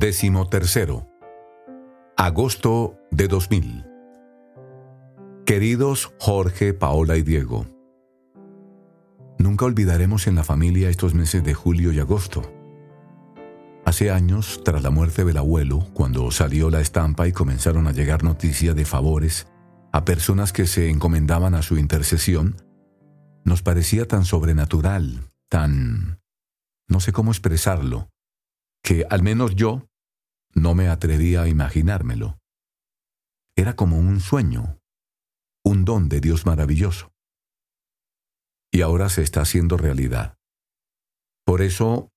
Décimo tercero. Agosto de 2000. Queridos Jorge, Paola y Diego, nunca olvidaremos en la familia estos meses de julio y agosto. Hace años, tras la muerte del abuelo, cuando salió la estampa y comenzaron a llegar noticias de favores a personas que se encomendaban a su intercesión, nos parecía tan sobrenatural, tan... no sé cómo expresarlo, que al menos yo no me atrevía a imaginármelo. Era como un sueño, un don de Dios maravilloso. Y ahora se está haciendo realidad. Por eso,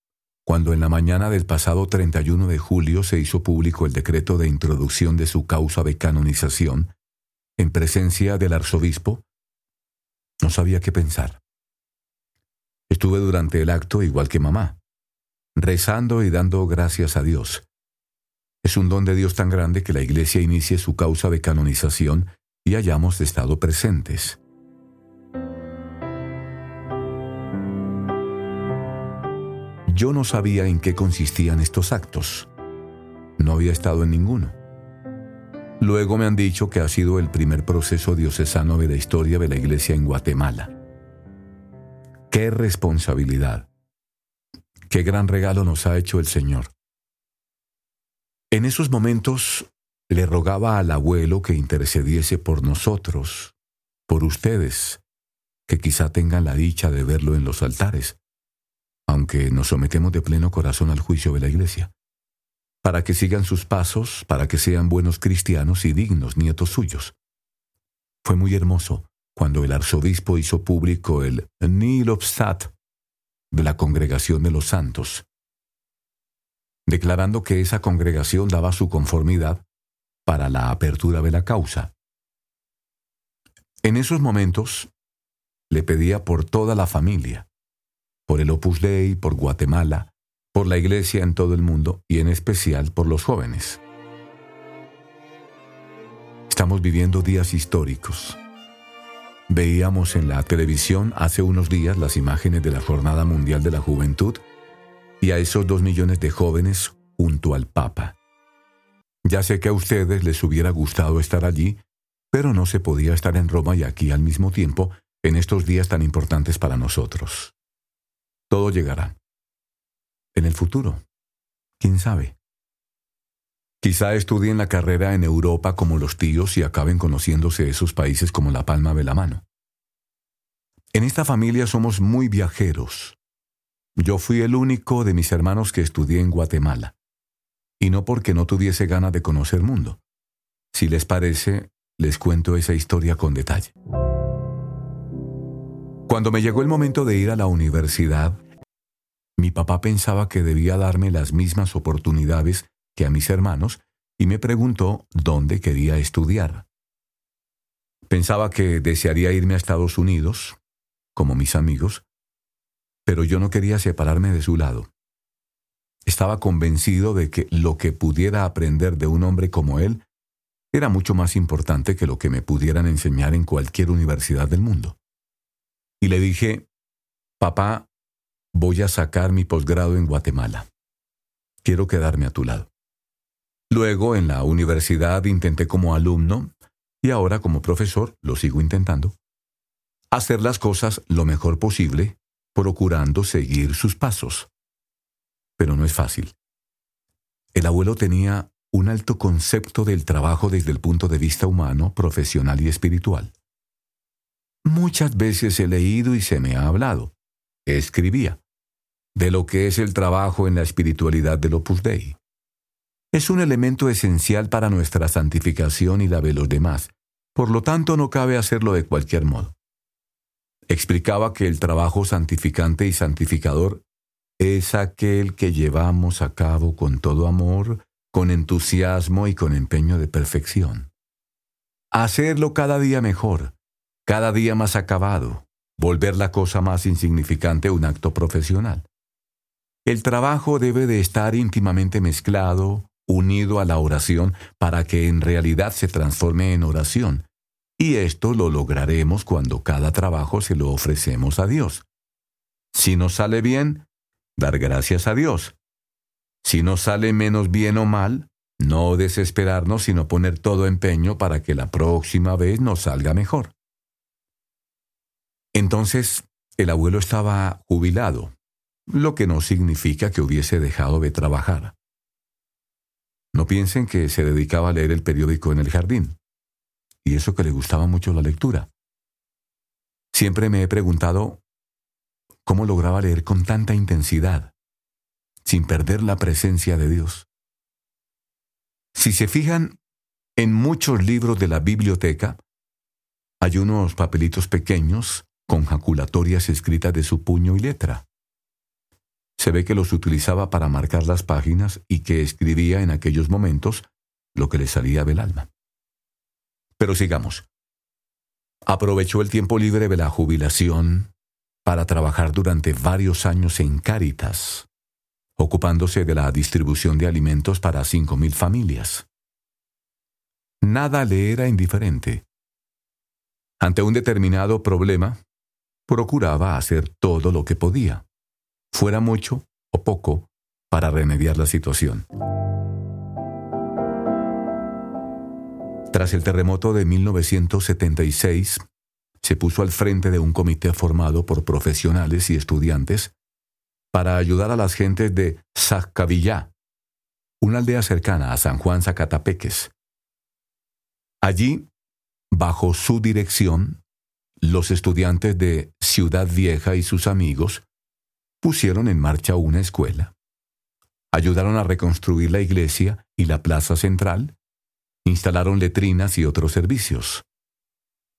cuando en la mañana del pasado 31 de julio se hizo público el decreto de introducción de su causa de canonización, en presencia del arzobispo, no sabía qué pensar. Estuve durante el acto igual que mamá, rezando y dando gracias a Dios. Es un don de Dios tan grande que la Iglesia inicie su causa de canonización y hayamos estado presentes. Yo no sabía en qué consistían estos actos. No había estado en ninguno. Luego me han dicho que ha sido el primer proceso diocesano de la historia de la Iglesia en Guatemala. ¡Qué responsabilidad! ¡Qué gran regalo nos ha hecho el Señor! En esos momentos le rogaba al abuelo que intercediese por nosotros, por ustedes, que quizá tengan la dicha de verlo en los altares, aunque nos sometemos de pleno corazón al juicio de la Iglesia, para que sigan sus pasos, para que sean buenos cristianos y dignos nietos suyos. Fue muy hermoso cuando el arzobispo hizo público el Nil Obstat de la Congregación de los Santos, declarando que esa congregación daba su conformidad para la apertura de la causa. En esos momentos le pedía por toda la familia, por el Opus Dei, por Guatemala, por la Iglesia en todo el mundo y en especial por los jóvenes. Estamos viviendo días históricos. Veíamos en la televisión hace unos días las imágenes de la Jornada Mundial de la Juventud y a esos dos millones de jóvenes junto al Papa. Ya sé que a ustedes les hubiera gustado estar allí, pero no se podía estar en Roma y aquí al mismo tiempo en estos días tan importantes para nosotros. Todo llegará. En el futuro. ¿Quién sabe? Quizá estudien la carrera en Europa como los tíos y acaben conociéndose esos países como la palma de la mano. En esta familia somos muy viajeros. Yo fui el único de mis hermanos que estudié en Guatemala. Y no porque no tuviese ganas de conocer mundo. Si les parece, les cuento esa historia con detalle. Cuando me llegó el momento de ir a la universidad, mi papá pensaba que debía darme las mismas oportunidades que a mis hermanos y me preguntó dónde quería estudiar. Pensaba que desearía irme a Estados Unidos, como mis amigos, pero yo no quería separarme de su lado. Estaba convencido de que lo que pudiera aprender de un hombre como él era mucho más importante que lo que me pudieran enseñar en cualquier universidad del mundo y le dije, papá, voy a sacar mi posgrado en Guatemala. Quiero quedarme a tu lado. Luego en la universidad intenté como alumno y ahora como profesor lo sigo intentando. Hacer las cosas lo mejor posible, procurando seguir sus pasos. Pero no es fácil. El abuelo tenía un alto concepto del trabajo desde el punto de vista humano, profesional y espiritual. Muchas veces he leído y se me ha hablado, escribía, de lo que es el trabajo en la espiritualidad del Opus Dei. Es un elemento esencial para nuestra santificación y la de los demás, por lo tanto no cabe hacerlo de cualquier modo. Explicaba que el trabajo santificante y santificador es aquel que llevamos a cabo con todo amor, con entusiasmo y con empeño de perfección. Hacerlo cada día mejor, cada día más acabado, volver la cosa más insignificante un acto profesional. El trabajo debe de estar íntimamente mezclado, unido a la oración, para que en realidad se transforme en oración. Y esto lo lograremos cuando cada trabajo se lo ofrecemos a Dios. Si nos sale bien, dar gracias a Dios. Si nos sale menos bien o mal, no desesperarnos, sino poner todo empeño para que la próxima vez nos salga mejor. Entonces, el abuelo estaba jubilado, lo que no significa que hubiese dejado de trabajar. No piensen que se dedicaba a leer el periódico en el jardín, y eso que le gustaba mucho la lectura. Siempre me he preguntado cómo lograba leer con tanta intensidad, sin perder la presencia de Dios. Si se fijan, en muchos libros de la biblioteca hay unos papelitos pequeños con jaculatorias escritas de su puño y letra. Se ve que los utilizaba para marcar las páginas y que escribía en aquellos momentos lo que le salía del alma. Pero sigamos. Aprovechó el tiempo libre de la jubilación para trabajar durante varios años en Cáritas, ocupándose de la distribución de alimentos para cinco mil familias. Nada le era indiferente. Ante un determinado problema, procuraba hacer todo lo que podía, fuera mucho o poco, para remediar la situación. Tras el terremoto de 1976, se puso al frente de un comité formado por profesionales y estudiantes para ayudar a las gentes de Zacavillá, una aldea cercana a San Juan Zacatapeques. Allí, bajo su dirección, los estudiantes de Ciudad Vieja y sus amigos pusieron en marcha una escuela. Ayudaron a reconstruir la iglesia y la plaza central, instalaron letrinas y otros servicios.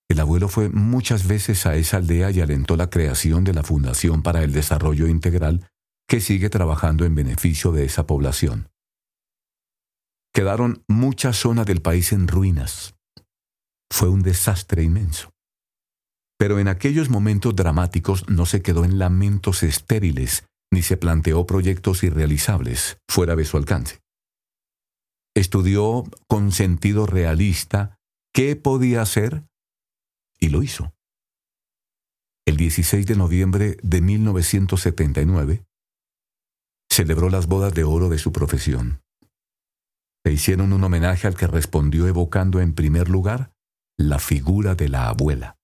El abuelo fue muchas veces a esa aldea y alentó la creación de la Fundación para el Desarrollo Integral que sigue trabajando en beneficio de esa población. Quedaron muchas zonas del país en ruinas. Fue un desastre inmenso. Pero en aquellos momentos dramáticos no se quedó en lamentos estériles ni se planteó proyectos irrealizables fuera de su alcance. Estudió con sentido realista qué podía hacer y lo hizo. El 16 de noviembre de 1979, celebró las bodas de oro de su profesión. Le hicieron un homenaje al que respondió evocando en primer lugar la figura de la abuela.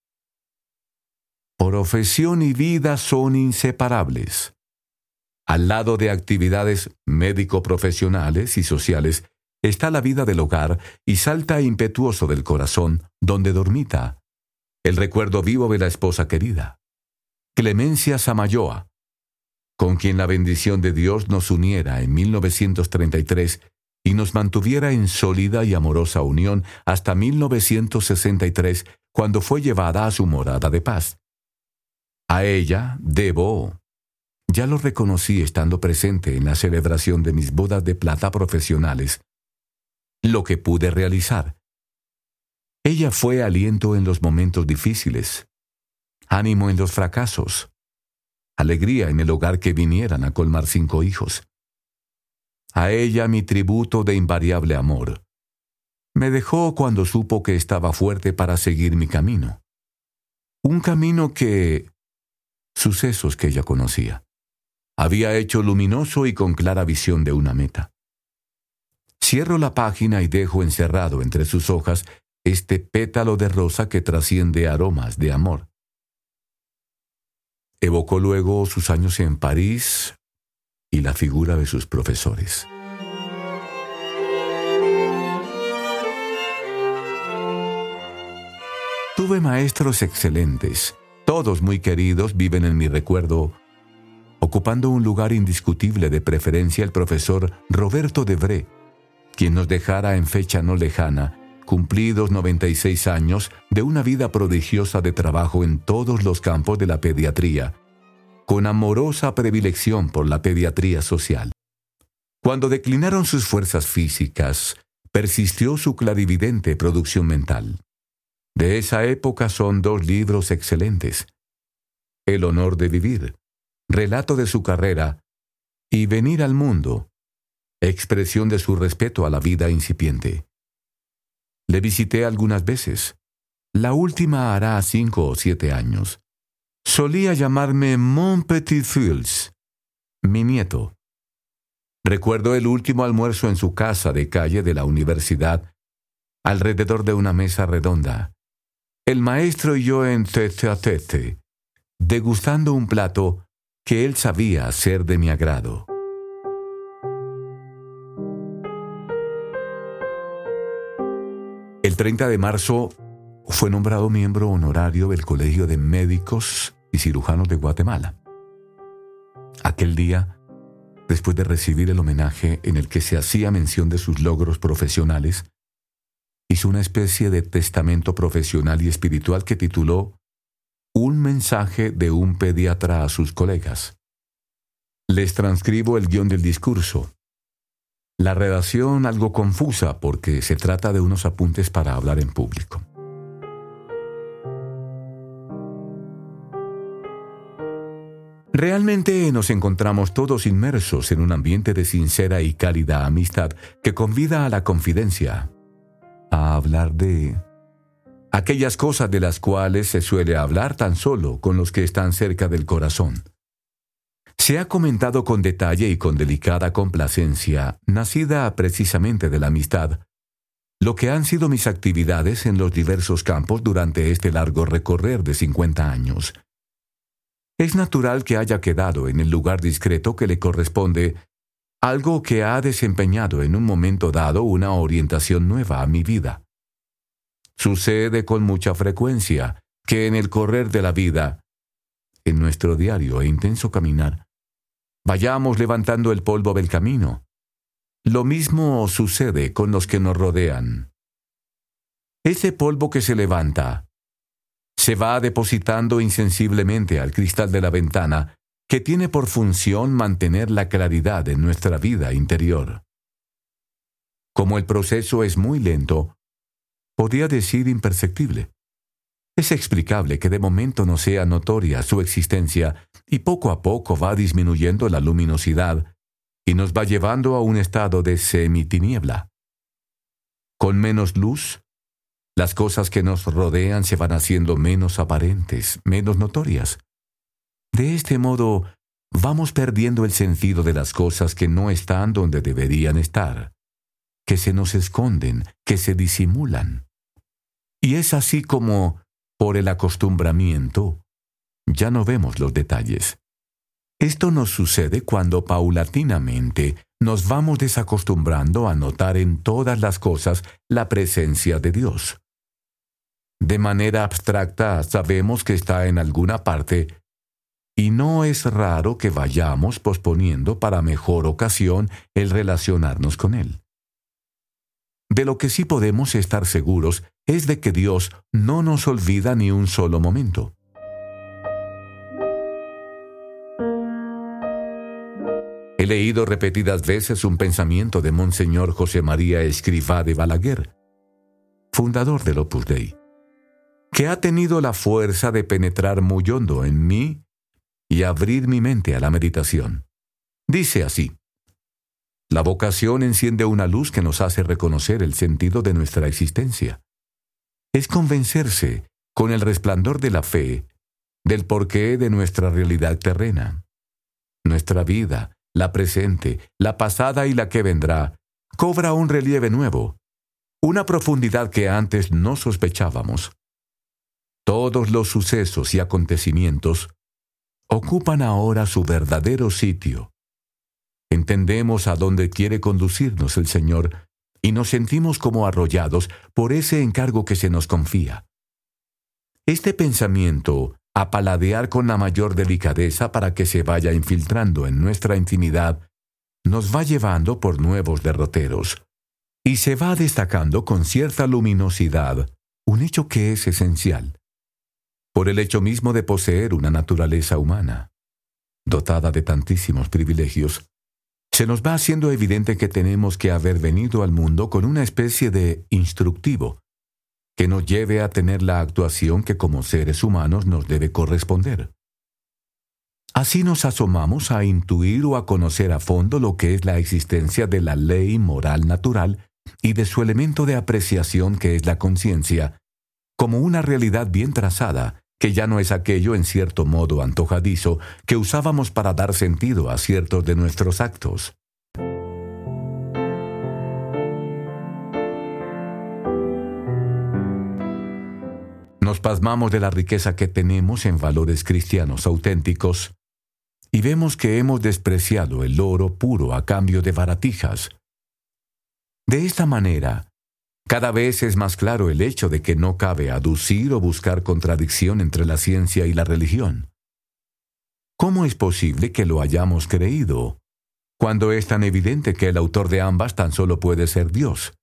Profesión y vida son inseparables. Al lado de actividades médico-profesionales y sociales está la vida del hogar y salta impetuoso del corazón donde dormita. El recuerdo vivo de la esposa querida, Clemencia Samayoa, con quien la bendición de Dios nos uniera en 1933 y nos mantuviera en sólida y amorosa unión hasta 1963, cuando fue llevada a su morada de paz. A ella debo, ya lo reconocí estando presente en la celebración de mis bodas de plata profesionales, lo que pude realizar. Ella fue aliento en los momentos difíciles, ánimo en los fracasos, alegría en el hogar que vinieran a colmar cinco hijos. A ella mi tributo de invariable amor. Me dejó cuando supo que estaba fuerte para seguir mi camino. Un camino que... sucesos que ella conocía. Había hecho luminoso y con clara visión de una meta. Cierro la página y dejo encerrado entre sus hojas este pétalo de rosa que trasciende aromas de amor. Evocó luego sus años en París y la figura de sus profesores. Tuve maestros excelentes, todos muy queridos, viven en mi recuerdo, ocupando un lugar indiscutible de preferencia el profesor Roberto Debré, quien nos dejara en fecha no lejana cumplidos 96 años de una vida prodigiosa de trabajo en todos los campos de la pediatría, con amorosa predilección por la pediatría social. Cuando declinaron sus fuerzas físicas, persistió su clarividente producción mental. De esa época son dos libros excelentes. El honor de vivir, relato de su carrera, y Venir al mundo, expresión de su respeto a la vida incipiente. Le visité algunas veces. La última hará cinco o siete años. Solía llamarme Mon Petit Fils, mi nieto. Recuerdo el último almuerzo en su casa de calle de la universidad, alrededor de una mesa redonda. El maestro y yo en tete a tete, degustando un plato que él sabía ser de mi agrado. El 30 de marzo fue nombrado miembro honorario del Colegio de Médicos y Cirujanos de Guatemala. Aquel día, después de recibir el homenaje en el que se hacía mención de sus logros profesionales, hizo una especie de testamento profesional y espiritual que tituló Un mensaje de un pediatra a sus colegas. Les transcribo el guion del discurso. La redacción algo confusa porque se trata de unos apuntes para hablar en público. Realmente nos encontramos todos inmersos en un ambiente de sincera y cálida amistad que convida a la confidencia, a hablar de aquellas cosas de las cuales se suele hablar tan solo con los que están cerca del corazón. Se ha comentado con detalle y con delicada complacencia, nacida precisamente de la amistad, lo que han sido mis actividades en los diversos campos durante este largo recorrer de 50 años. Es natural que haya quedado en el lugar discreto que le corresponde algo que ha desempeñado en un momento dado una orientación nueva a mi vida. Sucede con mucha frecuencia que en el correr de la vida, en nuestro diario e intenso caminar, vayamos levantando el polvo del camino. Lo mismo sucede con los que nos rodean. Ese polvo que se levanta se va depositando insensiblemente al cristal de la ventana que tiene por función mantener la claridad en nuestra vida interior. Como el proceso es muy lento, podría decir imperceptible. Es explicable que de momento no sea notoria su existencia y poco a poco va disminuyendo la luminosidad y nos va llevando a un estado de semitiniebla. Con menos luz, las cosas que nos rodean se van haciendo menos aparentes, menos notorias. De este modo, vamos perdiendo el sentido de las cosas que no están donde deberían estar, que se nos esconden, que se disimulan. Y es así como, por el acostumbramiento, ya no vemos los detalles. Esto nos sucede cuando paulatinamente nos vamos desacostumbrando a notar en todas las cosas la presencia de Dios. De manera abstracta sabemos que está en alguna parte y no es raro que vayamos posponiendo para mejor ocasión el relacionarnos con Él. De lo que sí podemos estar seguros es de que Dios no nos olvida ni un solo momento. He leído repetidas veces un pensamiento de Monseñor José María Escrivá de Balaguer, fundador del Opus Dei, que ha tenido la fuerza de penetrar muy hondo en mí y abrir mi mente a la meditación. Dice así, la vocación enciende una luz que nos hace reconocer el sentido de nuestra existencia es convencerse, con el resplandor de la fe, del porqué de nuestra realidad terrena. Nuestra vida, la presente, la pasada y la que vendrá, cobra un relieve nuevo, una profundidad que antes no sospechábamos. Todos los sucesos y acontecimientos ocupan ahora su verdadero sitio. Entendemos a dónde quiere conducirnos el Señor y nos sentimos como arrollados por ese encargo que se nos confía. Este pensamiento, a paladear con la mayor delicadeza para que se vaya infiltrando en nuestra intimidad, nos va llevando por nuevos derroteros, y se va destacando con cierta luminosidad un hecho que es esencial, por el hecho mismo de poseer una naturaleza humana, dotada de tantísimos privilegios, se nos va haciendo evidente que tenemos que haber venido al mundo con una especie de instructivo que nos lleve a tener la actuación que como seres humanos nos debe corresponder. Así nos asomamos a intuir o a conocer a fondo lo que es la existencia de la ley moral natural y de su elemento de apreciación que es la conciencia, como una realidad bien trazada, que ya no es aquello en cierto modo antojadizo que usábamos para dar sentido a ciertos de nuestros actos. Nos pasmamos de la riqueza que tenemos en valores cristianos auténticos y vemos que hemos despreciado el oro puro a cambio de baratijas. De esta manera, cada vez es más claro el hecho de que no cabe aducir o buscar contradicción entre la ciencia y la religión. ¿Cómo es posible que lo hayamos creído, cuando es tan evidente que el autor de ambas tan solo puede ser Dios?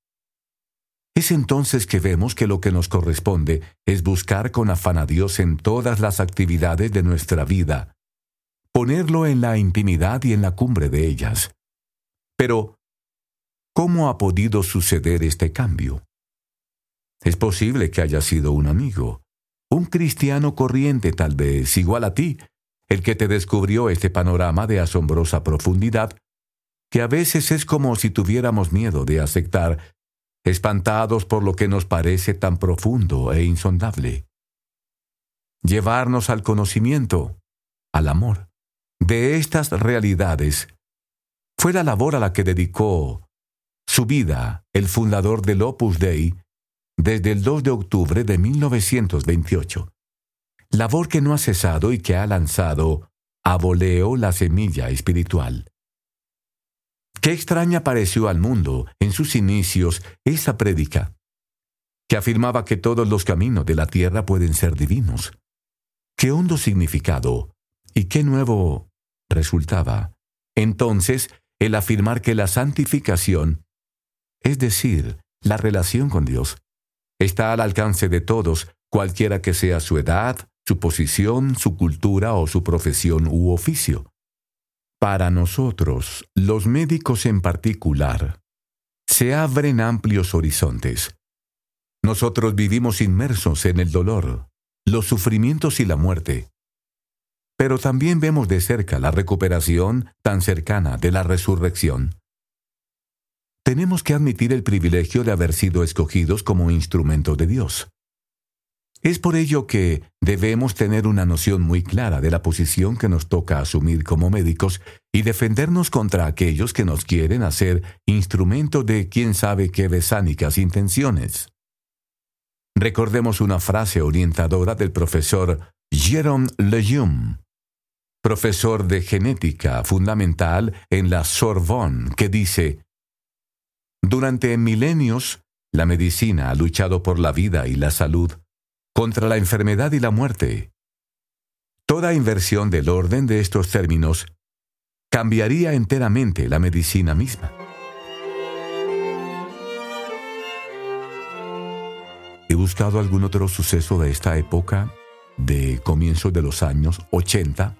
Es entonces que vemos que lo que nos corresponde es buscar con afán a Dios en todas las actividades de nuestra vida, ponerlo en la intimidad y en la cumbre de ellas. Pero, ¿Cómo ha podido suceder este cambio? Es posible que haya sido un amigo, un cristiano corriente tal vez, igual a ti, el que te descubrió este panorama de asombrosa profundidad, que a veces es como si tuviéramos miedo de aceptar, espantados por lo que nos parece tan profundo e insondable. Llevarnos al conocimiento, al amor, de estas realidades, fue la labor a la que dedicó su vida, el fundador del Opus Dei, desde el 2 de octubre de 1928. Labor que no ha cesado y que ha lanzado a voleo la semilla espiritual. Qué extraña pareció al mundo en sus inicios esa prédica, que afirmaba que todos los caminos de la tierra pueden ser divinos. Qué hondo significado y qué nuevo resultaba. Entonces, el afirmar que la santificación es decir, la relación con Dios, está al alcance de todos, cualquiera que sea su edad, su posición, su cultura o su profesión u oficio. Para nosotros, los médicos en particular, se abren amplios horizontes. Nosotros vivimos inmersos en el dolor, los sufrimientos y la muerte. Pero también vemos de cerca la recuperación tan cercana de la resurrección tenemos que admitir el privilegio de haber sido escogidos como instrumento de Dios. Es por ello que debemos tener una noción muy clara de la posición que nos toca asumir como médicos y defendernos contra aquellos que nos quieren hacer instrumento de quién sabe qué besánicas intenciones. Recordemos una frase orientadora del profesor Jérôme Lejeune, profesor de genética fundamental en la Sorbonne, que dice, durante milenios, la medicina ha luchado por la vida y la salud, contra la enfermedad y la muerte. Toda inversión del orden de estos términos cambiaría enteramente la medicina misma. He buscado algún otro suceso de esta época, de comienzos de los años 80,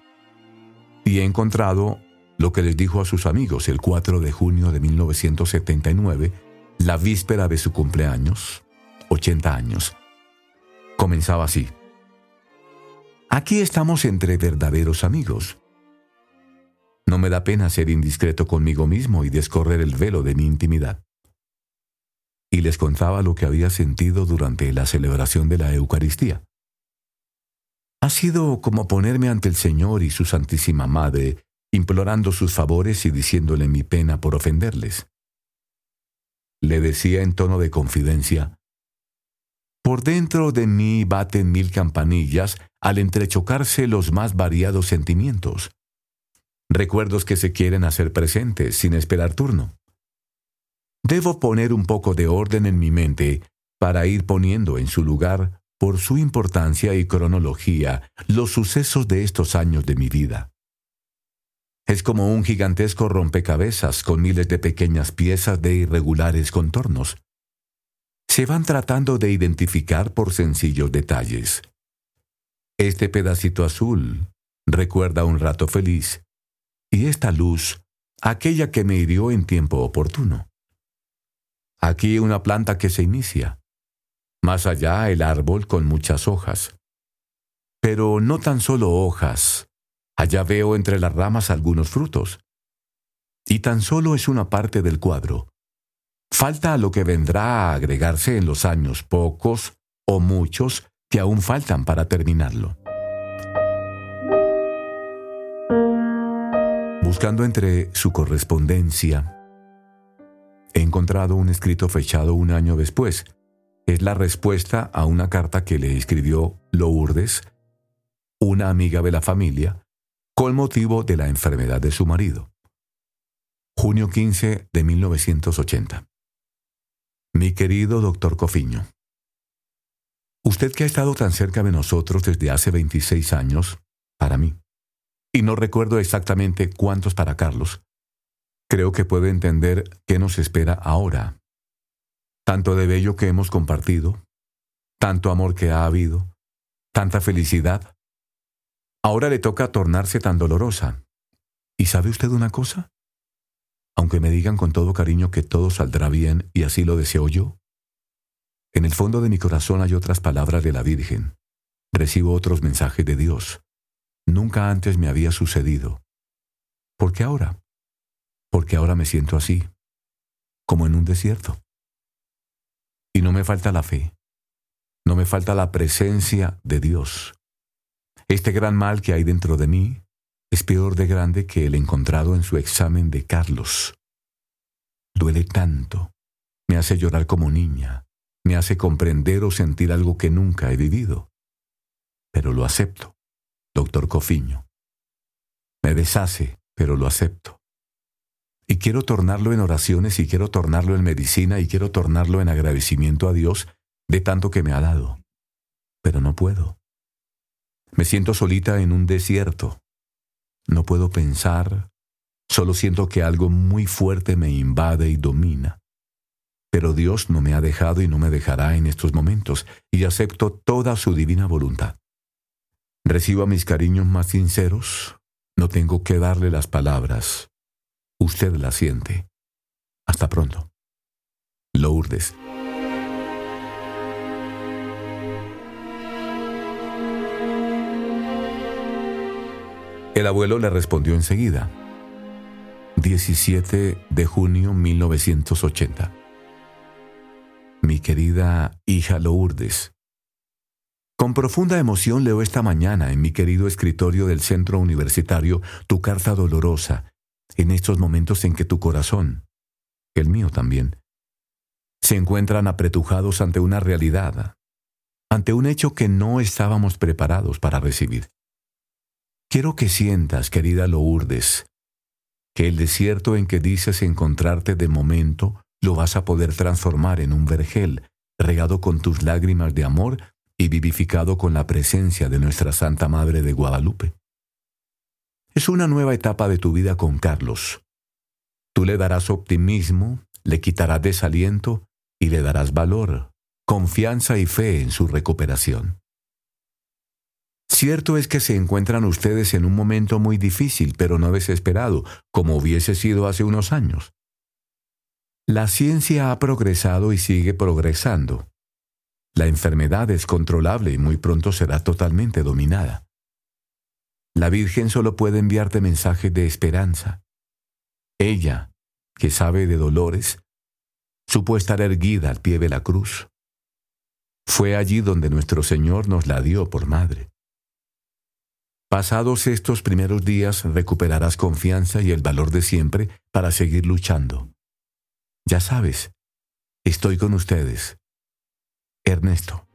y he encontrado lo que les dijo a sus amigos el 4 de junio de 1979, la víspera de su cumpleaños, 80 años. Comenzaba así. Aquí estamos entre verdaderos amigos. No me da pena ser indiscreto conmigo mismo y descorrer el velo de mi intimidad. Y les contaba lo que había sentido durante la celebración de la Eucaristía. Ha sido como ponerme ante el Señor y su Santísima Madre implorando sus favores y diciéndole mi pena por ofenderles. Le decía en tono de confidencia, Por dentro de mí baten mil campanillas al entrechocarse los más variados sentimientos, recuerdos que se quieren hacer presentes sin esperar turno. Debo poner un poco de orden en mi mente para ir poniendo en su lugar, por su importancia y cronología, los sucesos de estos años de mi vida. Es como un gigantesco rompecabezas con miles de pequeñas piezas de irregulares contornos. Se van tratando de identificar por sencillos detalles. Este pedacito azul recuerda un rato feliz, y esta luz, aquella que me hirió en tiempo oportuno. Aquí una planta que se inicia, más allá el árbol con muchas hojas. Pero no tan solo hojas, Allá veo entre las ramas algunos frutos. Y tan solo es una parte del cuadro. Falta lo que vendrá a agregarse en los años pocos o muchos que aún faltan para terminarlo. Buscando entre su correspondencia, he encontrado un escrito fechado un año después, es la respuesta a una carta que le escribió Lourdes, una amiga de la familia, con motivo de la enfermedad de su marido. Junio 15 de 1980. Mi querido doctor Cofiño, usted que ha estado tan cerca de nosotros desde hace 26 años, para mí, y no recuerdo exactamente cuántos para Carlos, creo que puede entender qué nos espera ahora. Tanto de bello que hemos compartido, tanto amor que ha habido, tanta felicidad. Ahora le toca tornarse tan dolorosa. ¿Y sabe usted una cosa? Aunque me digan con todo cariño que todo saldrá bien y así lo deseo yo, en el fondo de mi corazón hay otras palabras de la Virgen. Recibo otros mensajes de Dios. Nunca antes me había sucedido. ¿Por qué ahora? Porque ahora me siento así, como en un desierto. Y no me falta la fe, no me falta la presencia de Dios. Este gran mal que hay dentro de mí es peor de grande que el encontrado en su examen de Carlos. Duele tanto, me hace llorar como niña, me hace comprender o sentir algo que nunca he vivido. Pero lo acepto doctor Cofiño. Me deshace, pero lo acepto. Y quiero tornarlo en oraciones y quiero tornarlo en medicina y quiero tornarlo en agradecimiento a Dios de tanto que me ha dado. Pero no puedo. Me siento solita en un desierto. No puedo pensar, solo siento que algo muy fuerte me invade y domina. Pero Dios no me ha dejado y no me dejará en estos momentos, y acepto toda su divina voluntad. Reciba mis cariños más sinceros. No tengo que darle las palabras. Usted las siente. Hasta pronto. Lourdes. El abuelo le respondió enseguida. 17 de junio 1980. Mi querida hija Lourdes, con profunda emoción leo esta mañana en mi querido escritorio del centro universitario tu carta dolorosa, en estos momentos en que tu corazón, el mío también, se encuentran apretujados ante una realidad, ante un hecho que no estábamos preparados para recibir. Quiero que sientas, querida Lourdes, que el desierto en que dices encontrarte de momento lo vas a poder transformar en un vergel regado con tus lágrimas de amor y vivificado con la presencia de nuestra Santa Madre de Guadalupe. Es una nueva etapa de tu vida con Carlos. Tú le darás optimismo, le quitarás desaliento y le darás valor, confianza y fe en su recuperación. Cierto es que se encuentran ustedes en un momento muy difícil, pero no desesperado, como hubiese sido hace unos años. La ciencia ha progresado y sigue progresando. La enfermedad es controlable y muy pronto será totalmente dominada. La Virgen solo puede enviarte mensajes de esperanza. Ella, que sabe de dolores, supo estar erguida al pie de la cruz. Fue allí donde nuestro Señor nos la dio por madre. Pasados estos primeros días recuperarás confianza y el valor de siempre para seguir luchando. Ya sabes, estoy con ustedes Ernesto.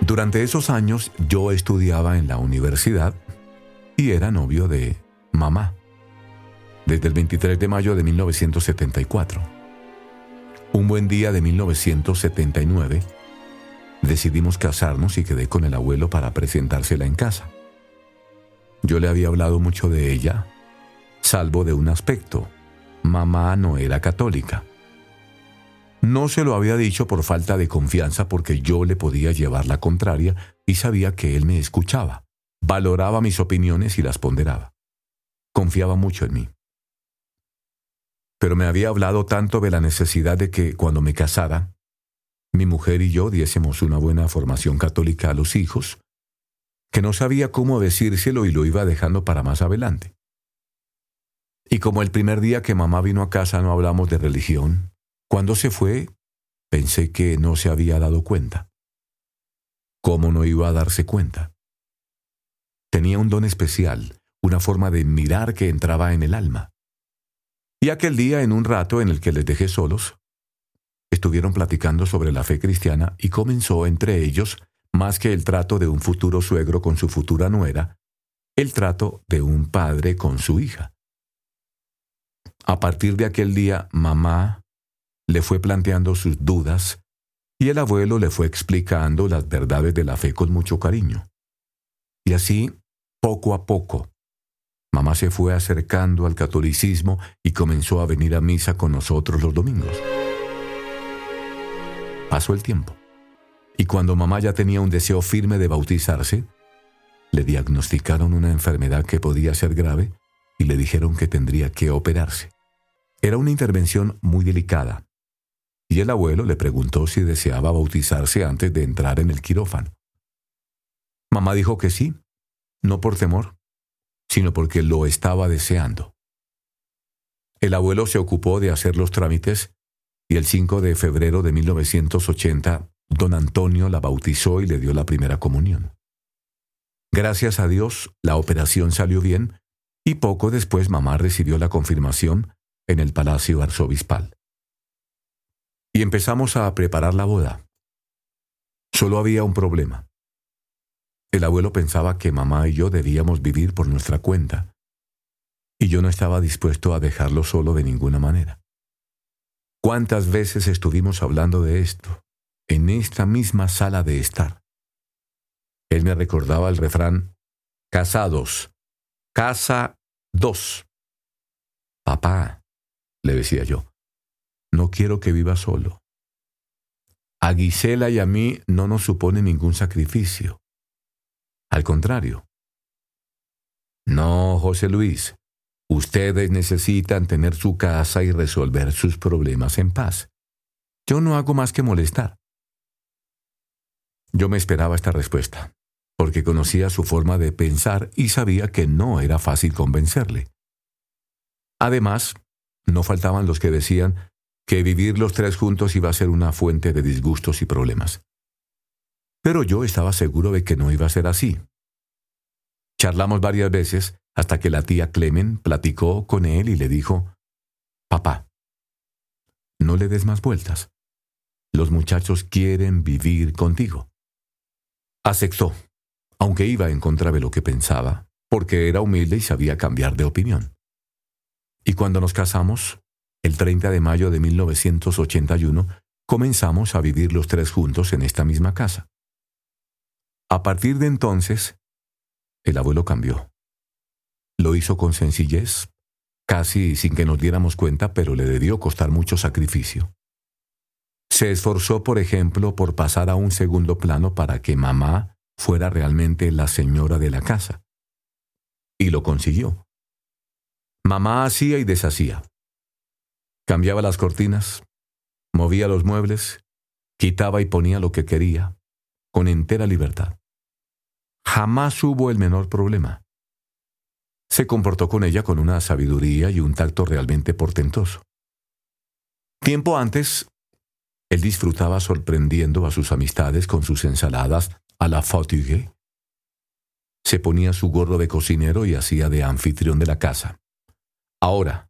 Durante esos años yo estudiaba en la universidad y era novio de mamá, desde el 23 de mayo de 1974. Un buen día de 1979, decidimos casarnos y quedé con el abuelo para presentársela en casa. Yo le había hablado mucho de ella salvo de un aspecto. Mamá no era católica. No se lo había dicho por falta de confianza porque yo le podía llevar la contraria y sabía que él me escuchaba, valoraba mis opiniones y las ponderaba. Confiaba mucho en mí. Pero me había hablado tanto de la necesidad de que cuando me casara, mi mujer y yo diésemos una buena formación católica a los hijos, que no sabía cómo decírselo y lo iba dejando para más adelante. Y como el primer día que mamá vino a casa no hablamos de religión, cuando se fue, pensé que no se había dado cuenta. ¿Cómo no iba a darse cuenta? Tenía un don especial, una forma de mirar que entraba en el alma. Y aquel día, en un rato en el que les dejé solos, estuvieron platicando sobre la fe cristiana y comenzó entre ellos, más que el trato de un futuro suegro con su futura nuera, el trato de un padre con su hija. A partir de aquel día, mamá le fue planteando sus dudas y el abuelo le fue explicando las verdades de la fe con mucho cariño. Y así, poco a poco, mamá se fue acercando al catolicismo y comenzó a venir a misa con nosotros los domingos. Pasó el tiempo, y cuando mamá ya tenía un deseo firme de bautizarse, le diagnosticaron una enfermedad que podía ser grave y le dijeron que tendría que operarse. Era una intervención muy delicada, y el abuelo le preguntó si deseaba bautizarse antes de entrar en el quirófano. Mamá dijo que sí, no por temor, sino porque lo estaba deseando. El abuelo se ocupó de hacer los trámites y el 5 de febrero de 1980 don Antonio la bautizó y le dio la primera comunión. Gracias a Dios, la operación salió bien y poco después mamá recibió la confirmación en el Palacio Arzobispal. Y empezamos a preparar la boda. Solo había un problema. El abuelo pensaba que mamá y yo debíamos vivir por nuestra cuenta, y yo no estaba dispuesto a dejarlo solo de ninguna manera. ¿Cuántas veces estuvimos hablando de esto, en esta misma sala de estar? Él me recordaba el refrán, casados, casa dos. Papá, le decía yo, no quiero que viva solo. A Gisela y a mí no nos supone ningún sacrificio. Al contrario. No, José Luis, ustedes necesitan tener su casa y resolver sus problemas en paz. Yo no hago más que molestar. Yo me esperaba esta respuesta, porque conocía su forma de pensar y sabía que no era fácil convencerle. Además, no faltaban los que decían que vivir los tres juntos iba a ser una fuente de disgustos y problemas. Pero yo estaba seguro de que no iba a ser así. Charlamos varias veces hasta que la tía Clemen platicó con él y le dijo, Papá, no le des más vueltas. Los muchachos quieren vivir contigo. Aceptó, aunque iba en contra de lo que pensaba, porque era humilde y sabía cambiar de opinión. Y cuando nos casamos, el 30 de mayo de 1981, comenzamos a vivir los tres juntos en esta misma casa. A partir de entonces, el abuelo cambió. Lo hizo con sencillez, casi sin que nos diéramos cuenta, pero le debió costar mucho sacrificio. Se esforzó, por ejemplo, por pasar a un segundo plano para que mamá fuera realmente la señora de la casa. Y lo consiguió. Mamá hacía y deshacía. Cambiaba las cortinas, movía los muebles, quitaba y ponía lo que quería, con entera libertad. Jamás hubo el menor problema. Se comportó con ella con una sabiduría y un tacto realmente portentoso. Tiempo antes, él disfrutaba sorprendiendo a sus amistades con sus ensaladas a la fatigue. Se ponía su gorro de cocinero y hacía de anfitrión de la casa. Ahora,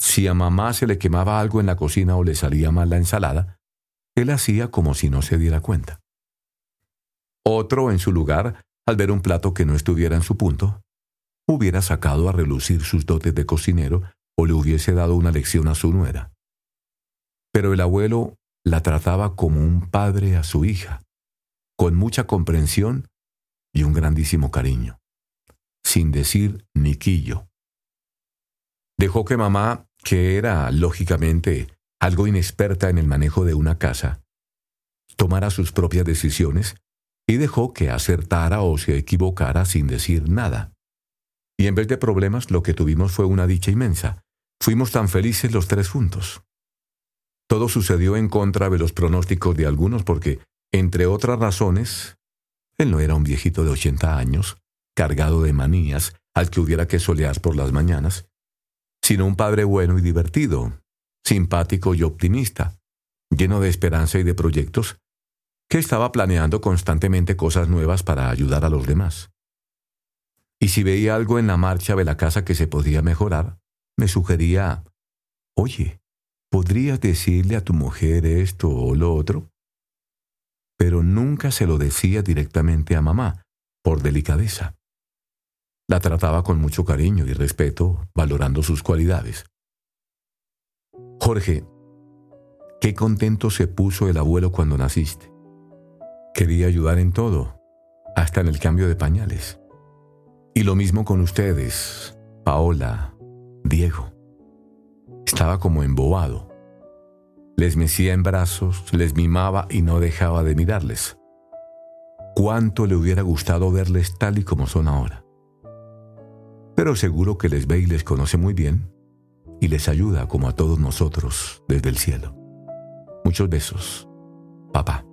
si a mamá se le quemaba algo en la cocina o le salía mal la ensalada, él hacía como si no se diera cuenta. Otro, en su lugar, al ver un plato que no estuviera en su punto, hubiera sacado a relucir sus dotes de cocinero o le hubiese dado una lección a su nuera. Pero el abuelo la trataba como un padre a su hija, con mucha comprensión y un grandísimo cariño, sin decir ni quillo. Dejó que mamá, que era, lógicamente, algo inexperta en el manejo de una casa, tomara sus propias decisiones y dejó que acertara o se equivocara sin decir nada. Y en vez de problemas, lo que tuvimos fue una dicha inmensa. Fuimos tan felices los tres juntos. Todo sucedió en contra de los pronósticos de algunos porque, entre otras razones, él no era un viejito de ochenta años, cargado de manías, al que hubiera que solear por las mañanas, sino un padre bueno y divertido, simpático y optimista, lleno de esperanza y de proyectos, que estaba planeando constantemente cosas nuevas para ayudar a los demás. Y si veía algo en la marcha de la casa que se podía mejorar, me sugería oye, ¿podrías decirle a tu mujer esto o lo otro? Pero nunca se lo decía directamente a mamá, por delicadeza. La trataba con mucho cariño y respeto, valorando sus cualidades. Jorge, qué contento se puso el abuelo cuando naciste. Quería ayudar en todo, hasta en el cambio de pañales. Y lo mismo con ustedes, Paola, Diego. Estaba como embobado. Les mecía en brazos, les mimaba y no dejaba de mirarles. Cuánto le hubiera gustado verles tal y como son ahora pero seguro que les ve y les conoce muy bien y les ayuda como a todos nosotros desde el cielo. Muchos besos, papá.